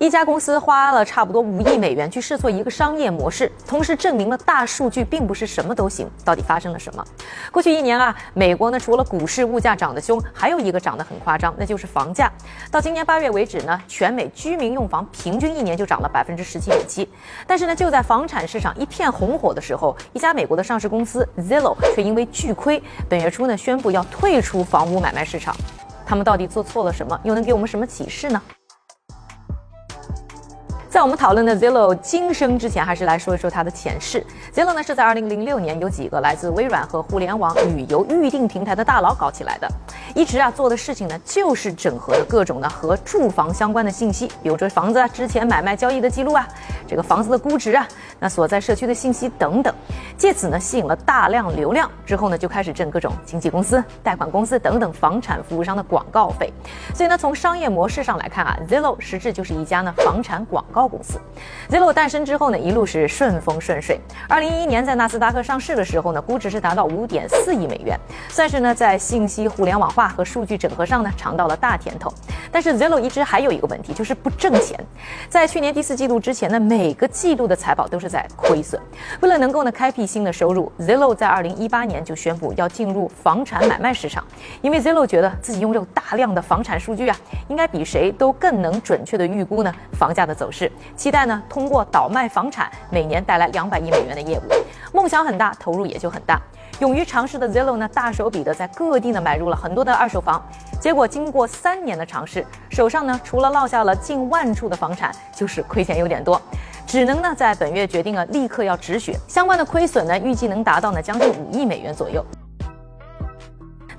一家公司花了差不多五亿美元去试错一个商业模式，同时证明了大数据并不是什么都行。到底发生了什么？过去一年啊，美国呢除了股市物价涨得凶，还有一个涨得很夸张，那就是房价。到今年八月为止呢，全美居民用房平均一年就涨了百分之十七点七。但是呢，就在房产市场一片红火的时候，一家美国的上市公司 Zillow 却因为巨亏，本月初呢宣布要退出房屋买卖市场。他们到底做错了什么？又能给我们什么启示呢？在我们讨论的 Zillow 今生之前，还是来说一说它的前世。Zillow 呢是在2006年有几个来自微软和互联网旅游预订平台的大佬搞起来的，一直啊做的事情呢就是整合了各种的和住房相关的信息，比如说房子啊之前买卖交易的记录啊，这个房子的估值啊，那所在社区的信息等等，借此呢吸引了大量流量，之后呢就开始挣各种经纪公司、贷款公司等等房产服务商的广告费。所以呢从商业模式上来看啊，Zillow 实质就是一家呢房产广告。公司，Zillow 诞生之后呢，一路是顺风顺水。二零一一年在纳斯达克上市的时候呢，估值是达到五点四亿美元，算是呢在信息互联网化和数据整合上呢尝到了大甜头。但是 Zillow 一直还有一个问题，就是不挣钱。在去年第四季度之前呢，每个季度的财报都是在亏损。为了能够呢开辟新的收入，Zillow 在二零一八年就宣布要进入房产买卖市场，因为 Zillow 觉得自己拥有大量的房产数据啊，应该比谁都更能准确的预估呢房价的走势。期待呢，通过倒卖房产，每年带来两百亿美元的业务。梦想很大，投入也就很大。勇于尝试的 Zillow 呢，大手笔的在各地呢买入了很多的二手房。结果经过三年的尝试，手上呢除了落下了近万处的房产，就是亏钱有点多，只能呢在本月决定了立刻要止血。相关的亏损呢，预计能达到呢将近五亿美元左右。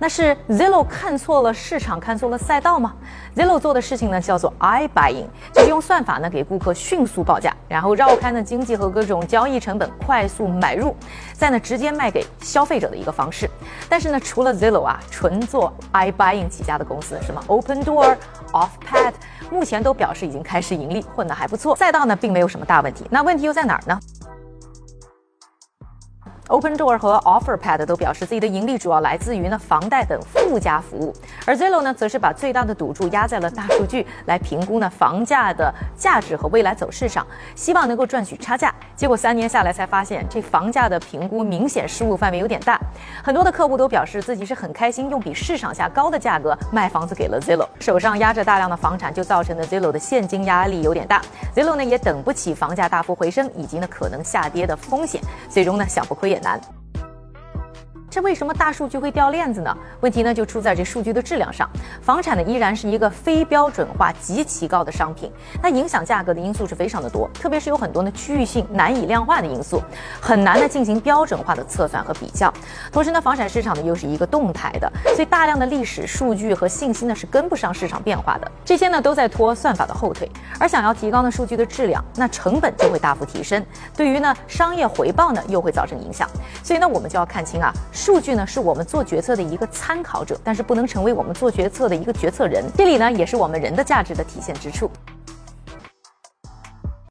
那是 Zillow 看错了市场，看错了赛道吗？Zillow 做的事情呢，叫做 I buying，就是用算法呢给顾客迅速报价，然后绕开呢经济和各种交易成本，快速买入，再呢直接卖给消费者的一个方式。但是呢，除了 Zillow 啊，纯做 I buying 起家的公司，什么 Open Door、Offpad，目前都表示已经开始盈利，混得还不错。赛道呢，并没有什么大问题。那问题又在哪儿呢？OpenDoor 和 OfferPad 都表示自己的盈利主要来自于呢房贷等附加服务，而 Zillow 呢则是把最大的赌注压在了大数据来评估呢房价的价值和未来走势上，希望能够赚取差价。结果三年下来才发现，这房价的评估明显失误范围有点大。很多的客户都表示自己是很开心用比市场下高的价格卖房子给了 Zillow，手上压着大量的房产，就造成了 Zillow 的现金压力有点大。Zillow 呢也等不起房价大幅回升以及呢可能下跌的风险，最终呢想不亏也。难。这为什么大数据会掉链子呢？问题呢就出在这数据的质量上。房产呢依然是一个非标准化极其高的商品，那影响价格的因素是非常的多，特别是有很多呢区域性难以量化的因素，很难呢进行标准化的测算和比较。同时呢，房产市场呢又是一个动态的，所以大量的历史数据和信息呢是跟不上市场变化的，这些呢都在拖算法的后腿。而想要提高呢数据的质量，那成本就会大幅提升，对于呢商业回报呢又会造成影响。所以呢我们就要看清啊。数据呢是我们做决策的一个参考者，但是不能成为我们做决策的一个决策人。这里呢也是我们人的价值的体现之处。